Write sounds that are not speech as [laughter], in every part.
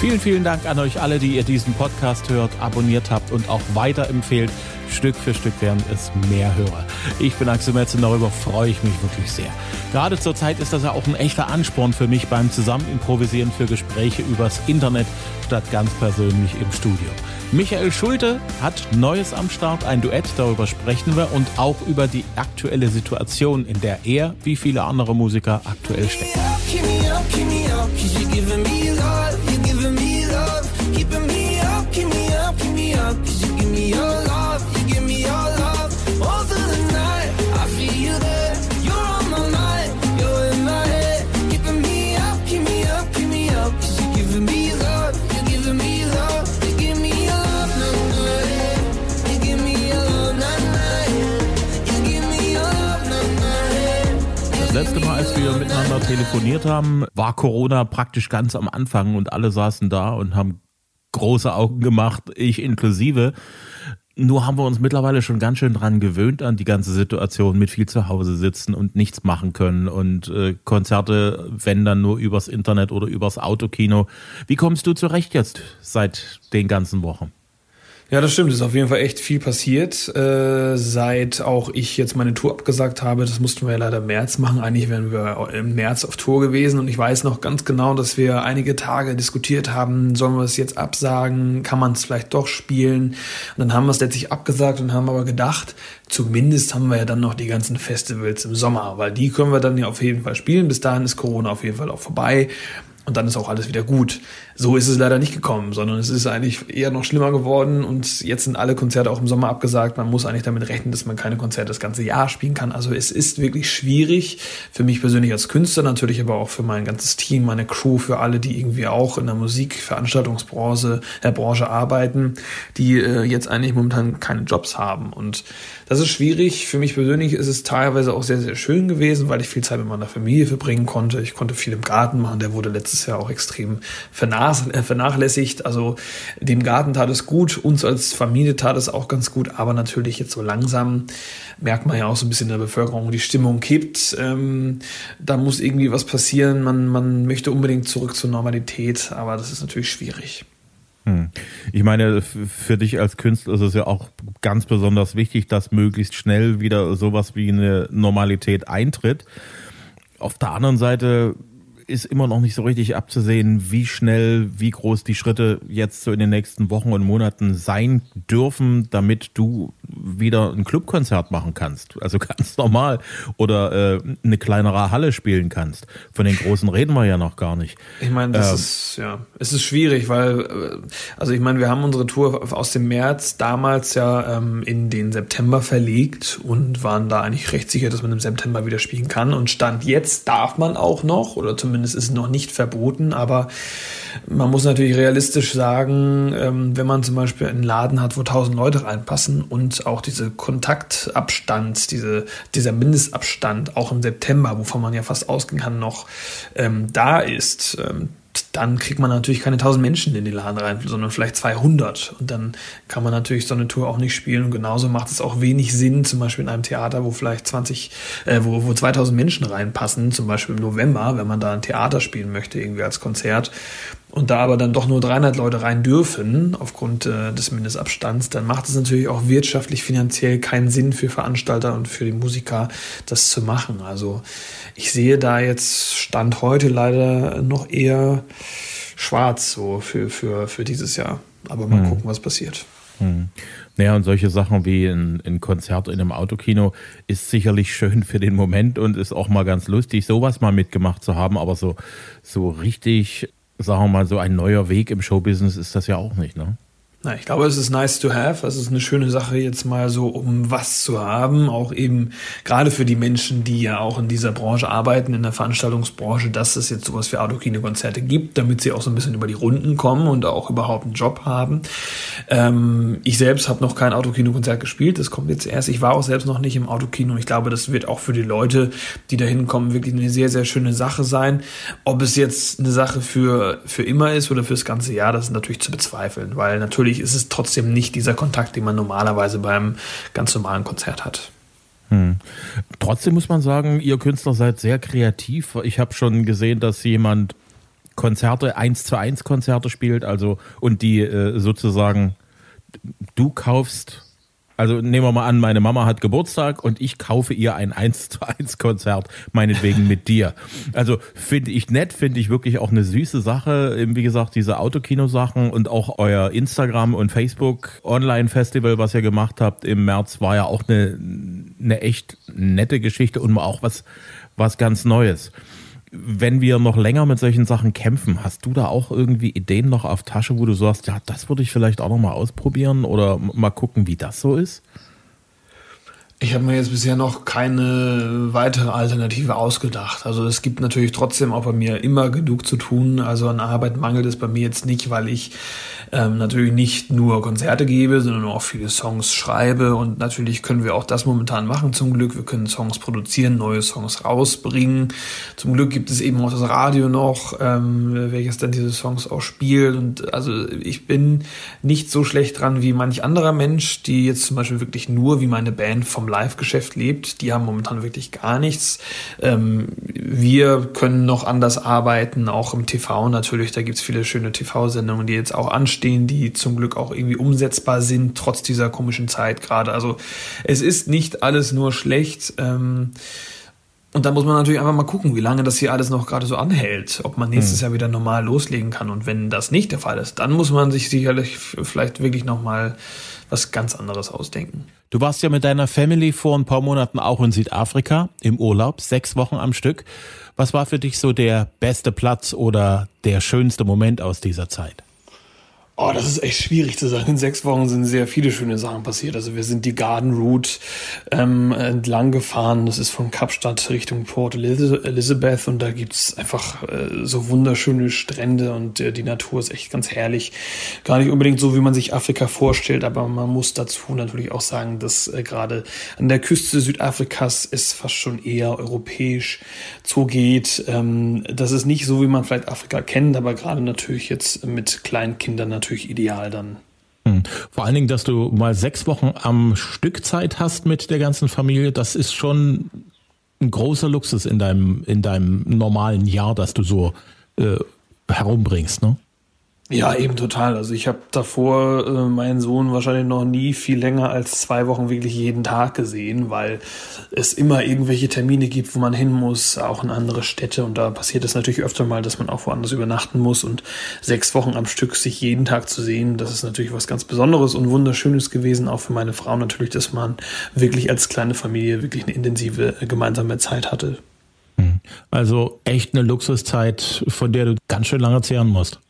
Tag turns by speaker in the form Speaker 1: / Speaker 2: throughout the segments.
Speaker 1: Vielen, vielen Dank an euch alle, die ihr diesen Podcast hört, abonniert habt und auch weiterempfehlt. Stück für Stück werden es mehr Hörer. Ich bin Axel Metz und darüber freue ich mich wirklich sehr. Gerade zur Zeit ist das ja auch ein echter Ansporn für mich beim Zusammenimprovisieren für Gespräche übers Internet statt ganz persönlich im Studio. Michael Schulte hat Neues am Start, ein Duett, darüber sprechen wir und auch über die aktuelle Situation, in der er, wie viele andere Musiker, aktuell steckt. Wir miteinander telefoniert haben, war Corona praktisch ganz am Anfang und alle saßen da und haben große Augen gemacht, ich inklusive. Nur haben wir uns mittlerweile schon ganz schön dran gewöhnt an die ganze Situation mit viel zu Hause sitzen und nichts machen können und äh, Konzerte, wenn dann nur übers Internet oder übers Autokino. Wie kommst du zurecht jetzt seit den ganzen Wochen?
Speaker 2: Ja, das stimmt. Es ist auf jeden Fall echt viel passiert. Äh, seit auch ich jetzt meine Tour abgesagt habe, das mussten wir ja leider im März machen. Eigentlich wären wir im März auf Tour gewesen und ich weiß noch ganz genau, dass wir einige Tage diskutiert haben, sollen wir es jetzt absagen, kann man es vielleicht doch spielen? Und dann haben wir es letztlich abgesagt und haben aber gedacht, zumindest haben wir ja dann noch die ganzen Festivals im Sommer, weil die können wir dann ja auf jeden Fall spielen. Bis dahin ist Corona auf jeden Fall auch vorbei und dann ist auch alles wieder gut. So ist es leider nicht gekommen, sondern es ist eigentlich eher noch schlimmer geworden und jetzt sind alle Konzerte auch im Sommer abgesagt. Man muss eigentlich damit rechnen, dass man keine Konzerte das ganze Jahr spielen kann. Also es ist wirklich schwierig für mich persönlich als Künstler, natürlich aber auch für mein ganzes Team, meine Crew, für alle, die irgendwie auch in der Musikveranstaltungsbranche äh, Branche arbeiten, die äh, jetzt eigentlich momentan keine Jobs haben. Und das ist schwierig. Für mich persönlich ist es teilweise auch sehr, sehr schön gewesen, weil ich viel Zeit mit meiner Familie verbringen konnte. Ich konnte viel im Garten machen. Der wurde letztes Jahr auch extrem vernachlässigt äh, vernachlässigt. Also dem Garten tat es gut, uns als Familie tat es auch ganz gut, aber natürlich jetzt so langsam merkt man ja auch so ein bisschen in der Bevölkerung, die Stimmung kippt. Ähm, da muss irgendwie was passieren. Man, man möchte unbedingt zurück zur Normalität, aber das ist natürlich schwierig.
Speaker 1: Hm. Ich meine, für dich als Künstler ist es ja auch ganz besonders wichtig, dass möglichst schnell wieder sowas wie eine Normalität eintritt. Auf der anderen Seite ist immer noch nicht so richtig abzusehen, wie schnell, wie groß die Schritte jetzt so in den nächsten Wochen und Monaten sein dürfen, damit du wieder ein Clubkonzert machen kannst. Also [laughs] ganz normal. Oder äh, eine kleinere Halle spielen kannst. Von den großen reden wir ja noch gar nicht.
Speaker 2: Ich meine, das ähm, ist, ja, es ist schwierig, weil, äh, also ich meine, wir haben unsere Tour aus dem März damals ja ähm, in den September verlegt und waren da eigentlich recht sicher, dass man im September wieder spielen kann. Und Stand jetzt darf man auch noch, oder zumindest zumindest ist noch nicht verboten, aber man muss natürlich realistisch sagen, ähm, wenn man zum Beispiel einen Laden hat, wo tausend Leute reinpassen und auch diese Kontaktabstand, diese, dieser Mindestabstand auch im September, wovon man ja fast ausgehen kann, noch ähm, da ist, ähm, dann kriegt man natürlich keine 1000 Menschen in den Laden rein, sondern vielleicht 200. Und dann kann man natürlich so eine Tour auch nicht spielen. Und genauso macht es auch wenig Sinn, zum Beispiel in einem Theater, wo vielleicht 20, äh, wo, wo 2000 Menschen reinpassen, zum Beispiel im November, wenn man da ein Theater spielen möchte, irgendwie als Konzert, und da aber dann doch nur 300 Leute rein dürfen, aufgrund äh, des Mindestabstands, dann macht es natürlich auch wirtschaftlich, finanziell keinen Sinn für Veranstalter und für die Musiker, das zu machen. Also ich sehe da jetzt Stand heute leider noch eher schwarz so für, für, für dieses Jahr. Aber mal hm. gucken, was passiert.
Speaker 1: Hm. Naja, und solche Sachen wie ein, ein Konzert in einem Autokino ist sicherlich schön für den Moment und ist auch mal ganz lustig, sowas mal mitgemacht zu haben, aber so, so richtig sagen wir mal, so ein neuer Weg im Showbusiness ist das ja auch nicht, ne?
Speaker 2: Na, ich glaube, es ist nice to have. Es ist eine schöne Sache, jetzt mal so um was zu haben. Auch eben gerade für die Menschen, die ja auch in dieser Branche arbeiten, in der Veranstaltungsbranche, dass es jetzt sowas wie Autokino-Konzerte gibt, damit sie auch so ein bisschen über die Runden kommen und auch überhaupt einen Job haben. Ähm, ich selbst habe noch kein Autokino-Konzert gespielt. Das kommt jetzt erst. Ich war auch selbst noch nicht im Autokino. Ich glaube, das wird auch für die Leute, die da hinkommen, wirklich eine sehr, sehr schöne Sache sein. Ob es jetzt eine Sache für, für immer ist oder fürs ganze Jahr, das ist natürlich zu bezweifeln, weil natürlich natürlich ist es trotzdem nicht dieser Kontakt, den man normalerweise beim ganz normalen Konzert hat.
Speaker 1: Hm. trotzdem muss man sagen, ihr Künstler seid sehr kreativ. Ich habe schon gesehen, dass jemand Konzerte, eins zu eins Konzerte spielt, also und die äh, sozusagen du kaufst also nehmen wir mal an, meine Mama hat Geburtstag und ich kaufe ihr ein 1 zu 1 Konzert, meinetwegen mit dir. Also finde ich nett, finde ich wirklich auch eine süße Sache. Wie gesagt, diese Autokino-Sachen und auch euer Instagram und Facebook Online-Festival, was ihr gemacht habt im März, war ja auch eine, eine echt nette Geschichte und auch was, was ganz Neues wenn wir noch länger mit solchen Sachen kämpfen, hast du da auch irgendwie Ideen noch auf Tasche, wo du sagst, ja, das würde ich vielleicht auch noch mal ausprobieren oder mal gucken, wie das so ist?
Speaker 2: Ich habe mir jetzt bisher noch keine weitere Alternative ausgedacht. Also es gibt natürlich trotzdem auch bei mir immer genug zu tun. Also an Arbeit mangelt es bei mir jetzt nicht, weil ich ähm, natürlich nicht nur Konzerte gebe, sondern auch viele Songs schreibe. Und natürlich können wir auch das momentan machen zum Glück. Wir können Songs produzieren, neue Songs rausbringen. Zum Glück gibt es eben auch das Radio noch, ähm, welches dann diese Songs auch spielt. Und also ich bin nicht so schlecht dran wie manch anderer Mensch, die jetzt zum Beispiel wirklich nur wie meine Band vom Live-Geschäft lebt. Die haben momentan wirklich gar nichts. Ähm, wir können noch anders arbeiten, auch im TV natürlich. Da gibt's viele schöne TV-Sendungen, die jetzt auch anstehen, die zum Glück auch irgendwie umsetzbar sind, trotz dieser komischen Zeit gerade. Also es ist nicht alles nur schlecht. Ähm, und da muss man natürlich einfach mal gucken, wie lange das hier alles noch gerade so anhält, ob man nächstes hm. Jahr wieder normal loslegen kann. Und wenn das nicht der Fall ist, dann muss man sich sicherlich vielleicht wirklich nochmal was ganz anderes ausdenken.
Speaker 1: Du warst ja mit deiner Family vor ein paar Monaten auch in Südafrika im Urlaub, sechs Wochen am Stück. Was war für dich so der beste Platz oder der schönste Moment aus dieser Zeit?
Speaker 2: Oh, das ist echt schwierig zu sagen. In sechs Wochen sind sehr viele schöne Sachen passiert. Also wir sind die Garden Route ähm, entlang gefahren. Das ist von Kapstadt Richtung Port Elizabeth und da gibt's einfach äh, so wunderschöne Strände und äh, die Natur ist echt ganz herrlich. Gar nicht unbedingt so, wie man sich Afrika vorstellt, aber man muss dazu natürlich auch sagen, dass äh, gerade an der Küste Südafrikas es fast schon eher europäisch zugeht. Ähm, das ist nicht so, wie man vielleicht Afrika kennt, aber gerade natürlich jetzt mit kleinen Kindern natürlich natürlich ideal dann.
Speaker 1: Hm. Vor allen Dingen, dass du mal sechs Wochen am Stück Zeit hast mit der ganzen Familie, das ist schon ein großer Luxus in deinem, in deinem normalen Jahr, dass du so äh, herumbringst, ne?
Speaker 2: Ja, eben total. Also ich habe davor äh, meinen Sohn wahrscheinlich noch nie viel länger als zwei Wochen wirklich jeden Tag gesehen, weil es immer irgendwelche Termine gibt, wo man hin muss, auch in andere Städte. Und da passiert es natürlich öfter mal, dass man auch woanders übernachten muss. Und sechs Wochen am Stück sich jeden Tag zu sehen, das ist natürlich was ganz Besonderes und Wunderschönes gewesen, auch für meine Frau natürlich, dass man wirklich als kleine Familie wirklich eine intensive äh, gemeinsame Zeit hatte.
Speaker 1: Hm. Also echt eine Luxuszeit, von der du ganz schön lange zehren musst.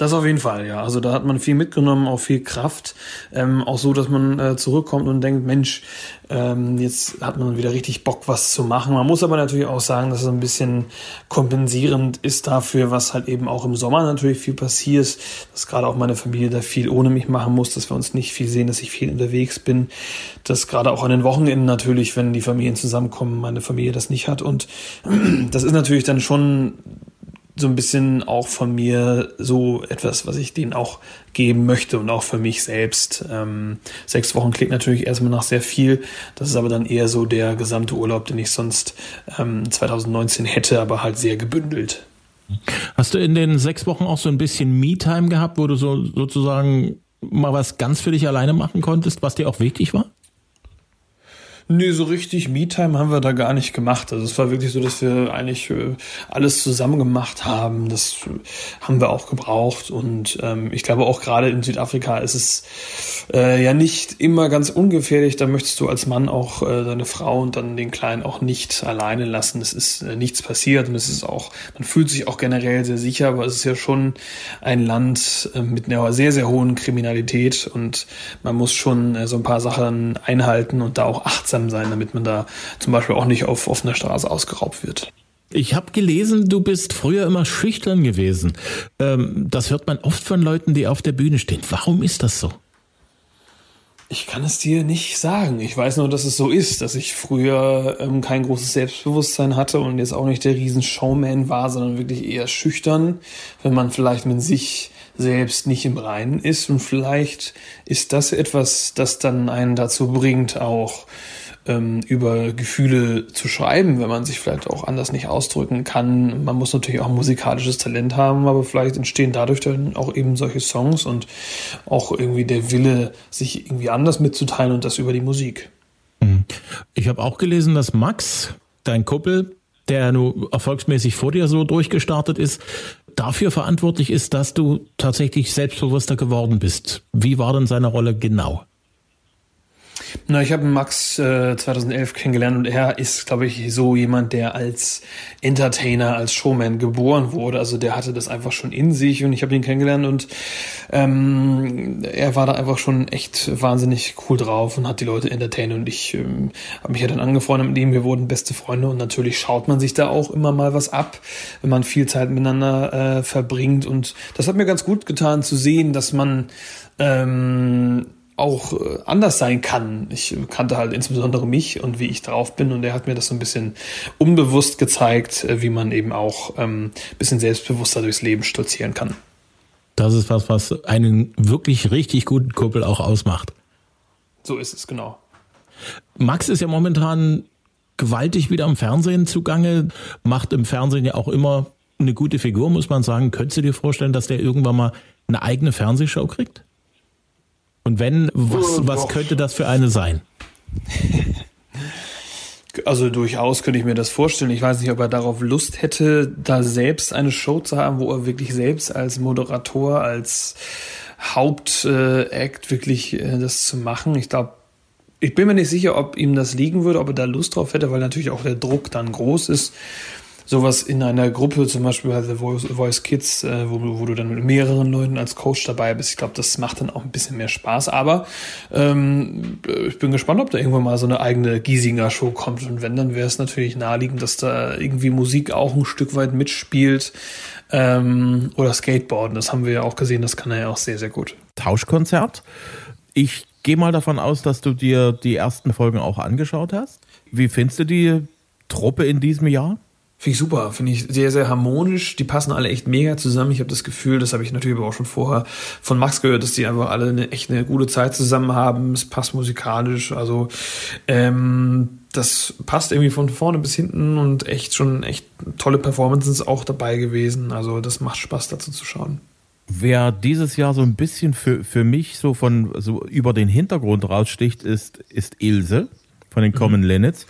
Speaker 2: Das auf jeden Fall, ja. Also da hat man viel mitgenommen, auch viel Kraft. Ähm, auch so, dass man äh, zurückkommt und denkt, Mensch, ähm, jetzt hat man wieder richtig Bock, was zu machen. Man muss aber natürlich auch sagen, dass es ein bisschen kompensierend ist dafür, was halt eben auch im Sommer natürlich viel passiert, dass gerade auch meine Familie da viel ohne mich machen muss, dass wir uns nicht viel sehen, dass ich viel unterwegs bin, dass gerade auch an den Wochenenden natürlich, wenn die Familien zusammenkommen, meine Familie das nicht hat. Und [clears throat] das ist natürlich dann schon so ein bisschen auch von mir so etwas, was ich denen auch geben möchte und auch für mich selbst. Ähm, sechs Wochen klingt natürlich erstmal nach sehr viel. Das ist aber dann eher so der gesamte Urlaub, den ich sonst ähm, 2019 hätte, aber halt sehr gebündelt.
Speaker 1: Hast du in den sechs Wochen auch so ein bisschen Me-Time gehabt, wo du so sozusagen mal was ganz für dich alleine machen konntest, was dir auch wichtig war?
Speaker 2: Nee, so richtig Me-Time haben wir da gar nicht gemacht. Also es war wirklich so, dass wir eigentlich äh, alles zusammen gemacht haben. Das äh, haben wir auch gebraucht. Und ähm, ich glaube auch gerade in Südafrika ist es äh, ja nicht immer ganz ungefährlich. Da möchtest du als Mann auch äh, deine Frau und dann den Kleinen auch nicht alleine lassen. Es ist äh, nichts passiert und es ist auch, man fühlt sich auch generell sehr sicher, aber es ist ja schon ein Land äh, mit einer sehr, sehr hohen Kriminalität und man muss schon so ein paar Sachen einhalten und da auch achtsam achtsam sein, damit man da zum Beispiel auch nicht auf offener Straße ausgeraubt wird.
Speaker 1: Ich habe gelesen, du bist früher immer schüchtern gewesen. Ähm, das hört man oft von Leuten, die auf der Bühne stehen. Warum ist das so?
Speaker 2: Ich kann es dir nicht sagen. Ich weiß nur, dass es so ist, dass ich früher ähm, kein großes Selbstbewusstsein hatte und jetzt auch nicht der Riesen-Showman war, sondern wirklich eher schüchtern, wenn man vielleicht mit sich selbst nicht im Reinen ist. Und vielleicht ist das etwas, das dann einen dazu bringt, auch ähm, über Gefühle zu schreiben, wenn man sich vielleicht auch anders nicht ausdrücken kann. Man muss natürlich auch musikalisches Talent haben, aber vielleicht entstehen dadurch dann auch eben solche Songs und auch irgendwie der Wille, sich irgendwie anders mitzuteilen und das über die Musik.
Speaker 1: Mhm. Ich habe auch gelesen, dass Max, dein Kuppel, der nur erfolgsmäßig vor dir so durchgestartet ist, dafür verantwortlich ist, dass du tatsächlich selbstbewusster geworden bist. Wie war denn seine Rolle genau?
Speaker 2: Na, ich habe Max äh, 2011 kennengelernt und er ist, glaube ich, so jemand, der als Entertainer, als Showman geboren wurde. Also der hatte das einfach schon in sich und ich habe ihn kennengelernt und ähm, er war da einfach schon echt wahnsinnig cool drauf und hat die Leute entertained und ich ähm, habe mich ja dann angefreundet mit ihm. Wir wurden beste Freunde und natürlich schaut man sich da auch immer mal was ab, wenn man viel Zeit miteinander äh, verbringt und das hat mir ganz gut getan zu sehen, dass man ähm, auch äh, anders sein kann. Ich kannte halt insbesondere mich und wie ich drauf bin und er hat mir das so ein bisschen unbewusst gezeigt, äh, wie man eben auch ähm, bisschen selbstbewusster durchs Leben stolzieren kann.
Speaker 1: Das ist was, was einen wirklich richtig guten Kuppel auch ausmacht.
Speaker 2: So ist es, genau.
Speaker 1: Max ist ja momentan gewaltig wieder am Fernsehen zugange, macht im Fernsehen ja auch immer eine gute Figur, muss man sagen. Könntest du dir vorstellen, dass der irgendwann mal eine eigene Fernsehshow kriegt? Und wenn, was, was könnte das für eine sein?
Speaker 2: Also durchaus könnte ich mir das vorstellen. Ich weiß nicht, ob er darauf Lust hätte, da selbst eine Show zu haben, wo er wirklich selbst als Moderator, als Hauptakt wirklich äh, das zu machen. Ich glaube, ich bin mir nicht sicher, ob ihm das liegen würde, ob er da Lust drauf hätte, weil natürlich auch der Druck dann groß ist sowas in einer Gruppe, zum Beispiel halt The Voice, Voice Kids, äh, wo, wo, du dann mit mehreren Leuten als Coach dabei bist. Ich glaube, das macht dann auch ein bisschen mehr Spaß. Aber ähm, ich bin gespannt, ob da irgendwann mal so eine eigene Giesinger Show kommt. Und wenn, dann wäre es natürlich naheliegend, dass da irgendwie Musik auch ein Stück weit mitspielt. Ähm, oder Skateboarden, das haben wir ja auch gesehen, das kann er ja auch sehr, sehr gut.
Speaker 1: Tauschkonzert. Ich gehe mal davon aus, dass du dir die ersten Folgen auch angeschaut hast. Wie findest du die Truppe in diesem Jahr?
Speaker 2: Finde ich super, finde ich sehr, sehr harmonisch. Die passen alle echt mega zusammen. Ich habe das Gefühl, das habe ich natürlich aber auch schon vorher von Max gehört, dass die einfach alle eine echt eine gute Zeit zusammen haben. Es passt musikalisch, also ähm, das passt irgendwie von vorne bis hinten und echt schon echt tolle Performances auch dabei gewesen. Also das macht Spaß dazu zu schauen.
Speaker 1: Wer dieses Jahr so ein bisschen für, für mich so von so über den Hintergrund raussticht, ist, ist Ilse von den Common mhm. Linnets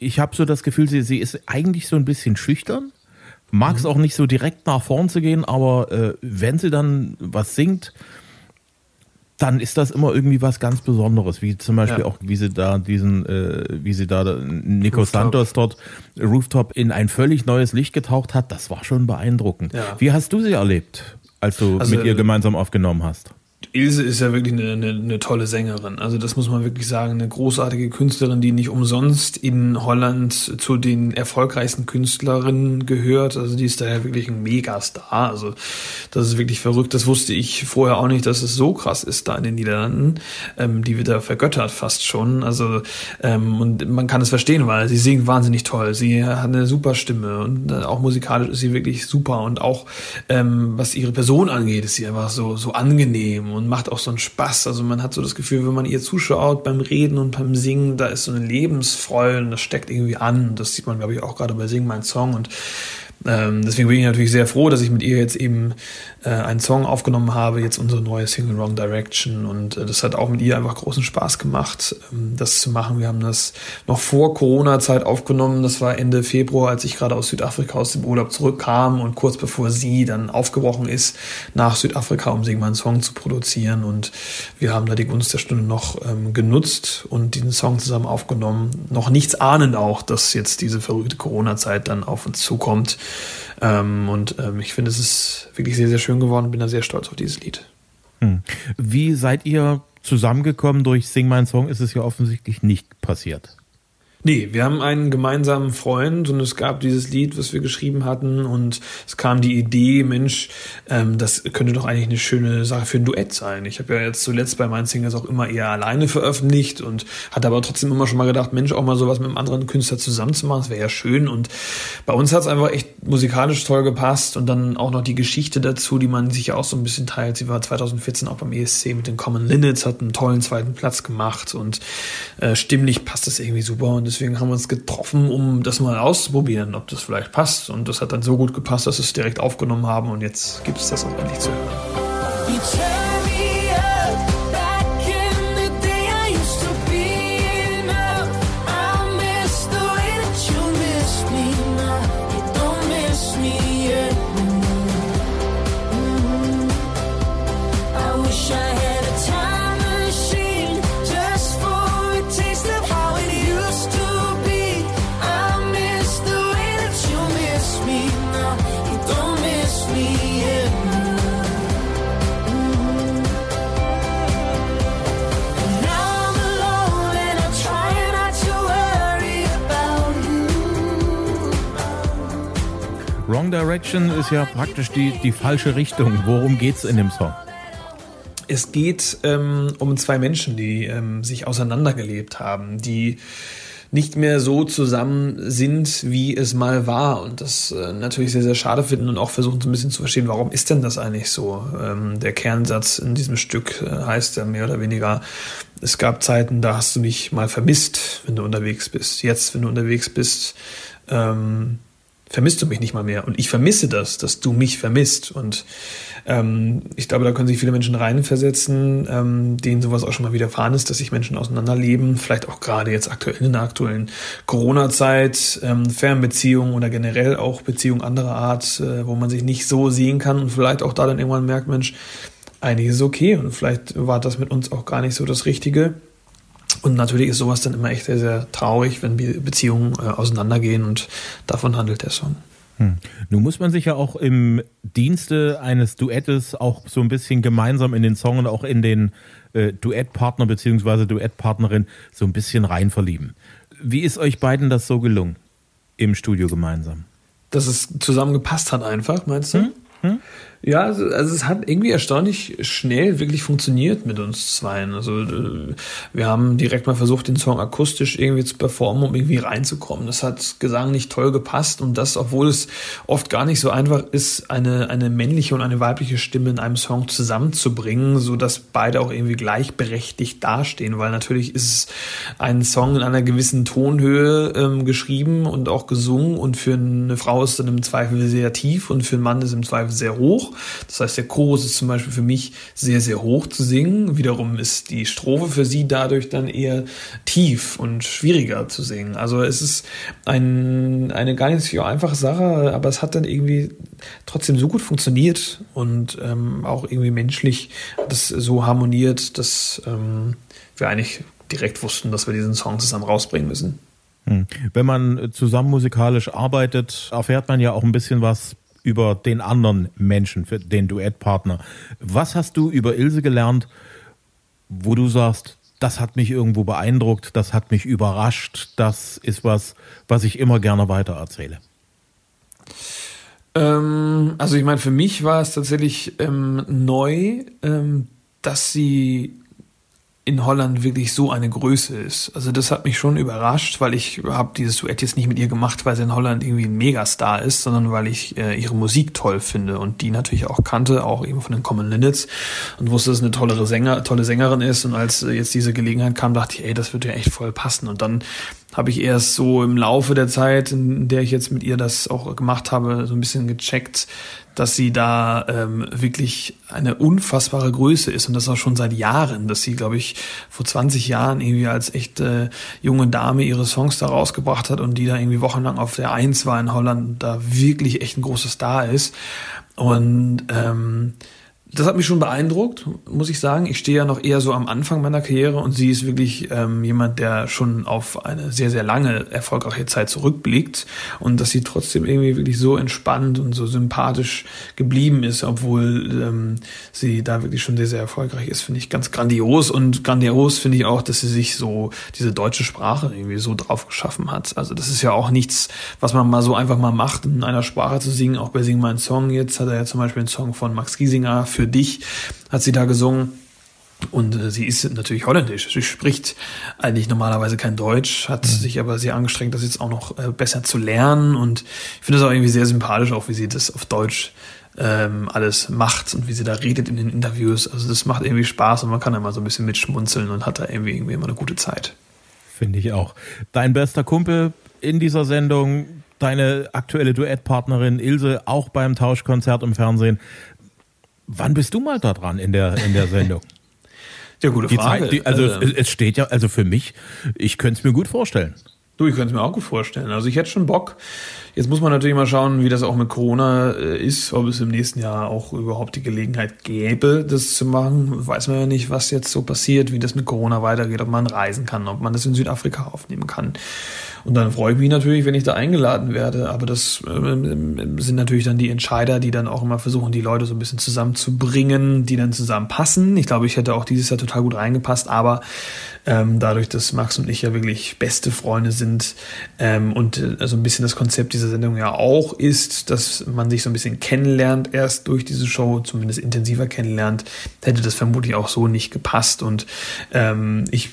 Speaker 1: ich habe so das Gefühl, sie, sie ist eigentlich so ein bisschen schüchtern. Mag es mhm. auch nicht so direkt nach vorn zu gehen, aber äh, wenn sie dann was singt, dann ist das immer irgendwie was ganz Besonderes, wie zum Beispiel ja. auch, wie sie da diesen, äh, wie sie da Nico Rooftop. Santos dort Rooftop in ein völlig neues Licht getaucht hat. Das war schon beeindruckend. Ja. Wie hast du sie erlebt, als du also, mit ihr gemeinsam aufgenommen hast?
Speaker 2: Ilse ist ja wirklich eine, eine, eine, tolle Sängerin. Also das muss man wirklich sagen, eine großartige Künstlerin, die nicht umsonst in Holland zu den erfolgreichsten Künstlerinnen gehört. Also die ist daher wirklich ein Megastar. Also das ist wirklich verrückt. Das wusste ich vorher auch nicht, dass es so krass ist da in den Niederlanden. Ähm, die wird da vergöttert fast schon. Also ähm, und man kann es verstehen, weil sie singt wahnsinnig toll. Sie hat eine super Stimme und äh, auch musikalisch ist sie wirklich super und auch ähm, was ihre Person angeht, ist sie einfach so so angenehm und macht auch so einen Spaß. Also man hat so das Gefühl, wenn man ihr zuschaut beim Reden und beim Singen, da ist so eine Lebensfreude und das steckt irgendwie an. Das sieht man, glaube ich, auch gerade bei Sing mein Song und ähm, deswegen bin ich natürlich sehr froh, dass ich mit ihr jetzt eben äh, einen Song aufgenommen habe, jetzt unsere neue Single Wrong Direction. Und äh, das hat auch mit ihr einfach großen Spaß gemacht, ähm, das zu machen. Wir haben das noch vor Corona-Zeit aufgenommen. Das war Ende Februar, als ich gerade aus Südafrika aus dem Urlaub zurückkam und kurz bevor sie dann aufgebrochen ist nach Südafrika, um Sing meinen Song zu produzieren. Und wir haben da die Gunst der Stunde noch ähm, genutzt und diesen Song zusammen aufgenommen. Noch nichts ahnend auch, dass jetzt diese verrückte Corona-Zeit dann auf uns zukommt. Ähm, und ähm, ich finde, es ist wirklich sehr, sehr schön geworden. Bin da sehr stolz auf dieses Lied.
Speaker 1: Hm. Wie seid ihr zusammengekommen? Durch Sing My Song ist es ja offensichtlich nicht passiert.
Speaker 2: Nee, wir haben einen gemeinsamen Freund und es gab dieses Lied, was wir geschrieben hatten und es kam die Idee, Mensch, ähm, das könnte doch eigentlich eine schöne Sache für ein Duett sein. Ich habe ja jetzt zuletzt bei meinen Singles auch immer eher alleine veröffentlicht und hatte aber trotzdem immer schon mal gedacht, Mensch, auch mal sowas mit einem anderen Künstler zusammenzumachen, das wäre ja schön und bei uns hat es einfach echt musikalisch toll gepasst und dann auch noch die Geschichte dazu, die man sich ja auch so ein bisschen teilt. Sie war 2014 auch beim ESC mit den Common Linnets, hat einen tollen zweiten Platz gemacht und äh, stimmlich passt das irgendwie super und deswegen haben wir uns getroffen, um das mal auszuprobieren, ob das vielleicht passt. Und das hat dann so gut gepasst, dass wir es direkt aufgenommen haben und jetzt gibt es das auch endlich zu hören.
Speaker 1: Wrong Direction ist ja praktisch die, die falsche Richtung. Worum geht's in dem Song?
Speaker 2: Es geht ähm, um zwei Menschen, die ähm, sich auseinandergelebt haben, die nicht mehr so zusammen sind, wie es mal war und das äh, natürlich sehr, sehr schade finden und auch versuchen so ein bisschen zu verstehen, warum ist denn das eigentlich so? Ähm, der Kernsatz in diesem Stück äh, heißt ja mehr oder weniger, es gab Zeiten, da hast du mich mal vermisst, wenn du unterwegs bist. Jetzt, wenn du unterwegs bist, ähm, vermisst du mich nicht mal mehr. Und ich vermisse das, dass du mich vermisst. Und ähm, ich glaube, da können sich viele Menschen reinversetzen, ähm, denen sowas auch schon mal widerfahren ist, dass sich Menschen auseinanderleben, vielleicht auch gerade jetzt aktuell in der aktuellen Corona-Zeit, ähm, Fernbeziehungen oder generell auch Beziehungen anderer Art, äh, wo man sich nicht so sehen kann und vielleicht auch da dann irgendwann merkt, Mensch, eigentlich ist okay und vielleicht war das mit uns auch gar nicht so das Richtige. Und natürlich ist sowas dann immer echt sehr, sehr traurig, wenn Beziehungen äh, auseinandergehen und davon handelt der Song.
Speaker 1: Hm. Nun muss man sich ja auch im Dienste eines Duettes auch so ein bisschen gemeinsam in den Song und auch in den äh, Duettpartner bzw. Duettpartnerin so ein bisschen rein verlieben. Wie ist euch beiden das so gelungen im Studio gemeinsam?
Speaker 2: Dass es zusammengepasst hat einfach, meinst du? Hm? Hm? Ja, also, also es hat irgendwie erstaunlich schnell wirklich funktioniert mit uns zweien. Also äh, wir haben direkt mal versucht, den Song akustisch irgendwie zu performen, um irgendwie reinzukommen. Das hat Gesang nicht toll gepasst und das, obwohl es oft gar nicht so einfach ist, eine, eine männliche und eine weibliche Stimme in einem Song zusammenzubringen, so dass beide auch irgendwie gleichberechtigt dastehen, weil natürlich ist ein Song in einer gewissen Tonhöhe ähm, geschrieben und auch gesungen und für eine Frau ist dann im Zweifel sehr tief und für einen Mann ist im Zweifel sehr hoch. Das heißt, der Chorus ist zum Beispiel für mich sehr, sehr hoch zu singen. Wiederum ist die Strophe für sie dadurch dann eher tief und schwieriger zu singen. Also es ist ein, eine gar nicht so einfache Sache, aber es hat dann irgendwie trotzdem so gut funktioniert und ähm, auch irgendwie menschlich das so harmoniert, dass ähm, wir eigentlich direkt wussten, dass wir diesen Song zusammen rausbringen müssen.
Speaker 1: Hm. Wenn man zusammen musikalisch arbeitet, erfährt man ja auch ein bisschen was über den anderen Menschen, für den Duettpartner. Was hast du über Ilse gelernt, wo du sagst, das hat mich irgendwo beeindruckt, das hat mich überrascht, das ist was, was ich immer gerne weiter erzähle?
Speaker 2: Ähm, also ich meine, für mich war es tatsächlich ähm, neu, ähm, dass sie in Holland wirklich so eine Größe ist. Also das hat mich schon überrascht, weil ich habe dieses Duett jetzt nicht mit ihr gemacht, weil sie in Holland irgendwie ein Megastar ist, sondern weil ich äh, ihre Musik toll finde und die natürlich auch kannte, auch eben von den Common Linnets und wusste, dass es eine tollere Sänger, tolle Sängerin ist und als äh, jetzt diese Gelegenheit kam, dachte ich, ey, das würde ja echt voll passen und dann habe ich erst so im Laufe der Zeit, in der ich jetzt mit ihr das auch gemacht habe, so ein bisschen gecheckt, dass sie da ähm, wirklich eine unfassbare Größe ist und das auch schon seit Jahren, dass sie, glaube ich, vor 20 Jahren irgendwie als echte junge Dame ihre Songs da rausgebracht hat und die da irgendwie wochenlang auf der Eins war in Holland, da wirklich echt ein großes Star ist. Und ähm, das hat mich schon beeindruckt, muss ich sagen. Ich stehe ja noch eher so am Anfang meiner Karriere und sie ist wirklich ähm, jemand, der schon auf eine sehr, sehr lange erfolgreiche Zeit zurückblickt und dass sie trotzdem irgendwie wirklich so entspannt und so sympathisch geblieben ist, obwohl ähm, sie da wirklich schon sehr, sehr erfolgreich ist, finde ich ganz grandios und grandios finde ich auch, dass sie sich so diese deutsche Sprache irgendwie so drauf geschaffen hat. Also das ist ja auch nichts, was man mal so einfach mal macht, in einer Sprache zu singen. Auch bei Sing mein Song jetzt hat er ja zum Beispiel einen Song von Max Giesinger für für dich hat sie da gesungen. Und äh, sie ist natürlich holländisch. Sie spricht eigentlich normalerweise kein Deutsch, hat mhm. sich aber sehr angestrengt, das jetzt auch noch äh, besser zu lernen. Und ich finde es auch irgendwie sehr sympathisch, auch wie sie das auf Deutsch ähm, alles macht und wie sie da redet in den Interviews. Also das macht irgendwie Spaß und man kann da mal so ein bisschen mitschmunzeln und hat da irgendwie, irgendwie immer eine gute Zeit.
Speaker 1: Finde ich auch. Dein bester Kumpel in dieser Sendung, deine aktuelle Duettpartnerin Ilse, auch beim Tauschkonzert im Fernsehen. Wann bist du mal da dran in der, in der Sendung? [laughs]
Speaker 2: ja, gute Frage.
Speaker 1: Zeit, die, also äh, es steht ja, also für mich, ich könnte es mir gut vorstellen.
Speaker 2: Du, ich könnte es mir auch gut vorstellen. Also ich hätte schon Bock. Jetzt muss man natürlich mal schauen, wie das auch mit Corona äh, ist, ob es im nächsten Jahr auch überhaupt die Gelegenheit gäbe, das zu machen. Weiß man ja nicht, was jetzt so passiert, wie das mit Corona weitergeht, ob man reisen kann, ob man das in Südafrika aufnehmen kann. Und dann freue ich mich natürlich, wenn ich da eingeladen werde. Aber das äh, sind natürlich dann die Entscheider, die dann auch immer versuchen, die Leute so ein bisschen zusammenzubringen, die dann zusammenpassen. Ich glaube, ich hätte auch dieses Jahr total gut reingepasst, aber ähm, dadurch, dass Max und ich ja wirklich beste Freunde sind ähm, und äh, so ein bisschen das Konzept dieser Sendung ja auch ist, dass man sich so ein bisschen kennenlernt, erst durch diese Show, zumindest intensiver kennenlernt, hätte das vermutlich auch so nicht gepasst. Und ähm, ich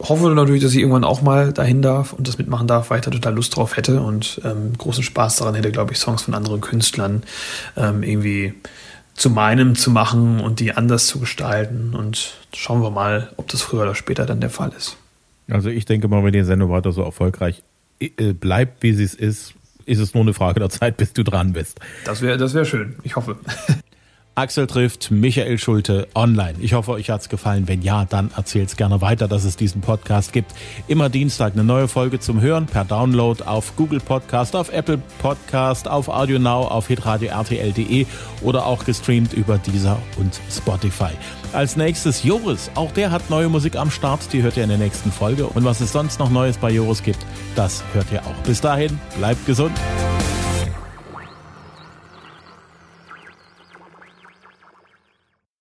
Speaker 2: hoffe natürlich, dass ich irgendwann auch mal dahin darf und das mitmachen darf, weil ich da total Lust drauf hätte und ähm, großen Spaß daran hätte, glaube ich, Songs von anderen Künstlern ähm, irgendwie zu meinem zu machen und die anders zu gestalten. Und schauen wir mal, ob das früher oder später dann der Fall ist.
Speaker 1: Also ich denke mal, wenn die Sendung weiter so erfolgreich äh, bleibt, wie sie es ist, ist es nur eine Frage der Zeit, bis du dran bist.
Speaker 2: Das wäre das wär schön. Ich hoffe. [laughs]
Speaker 1: Axel trifft Michael Schulte online. Ich hoffe, euch hat's gefallen. Wenn ja, dann erzählt's gerne weiter, dass es diesen Podcast gibt. Immer Dienstag eine neue Folge zum Hören per Download auf Google Podcast, auf Apple Podcast, auf Audio Now, auf hitradio RTL.de oder auch gestreamt über Deezer und Spotify. Als nächstes Joris. Auch der hat neue Musik am Start. Die hört ihr in der nächsten Folge. Und was es sonst noch Neues bei Joris gibt, das hört ihr auch. Bis dahin, bleibt gesund.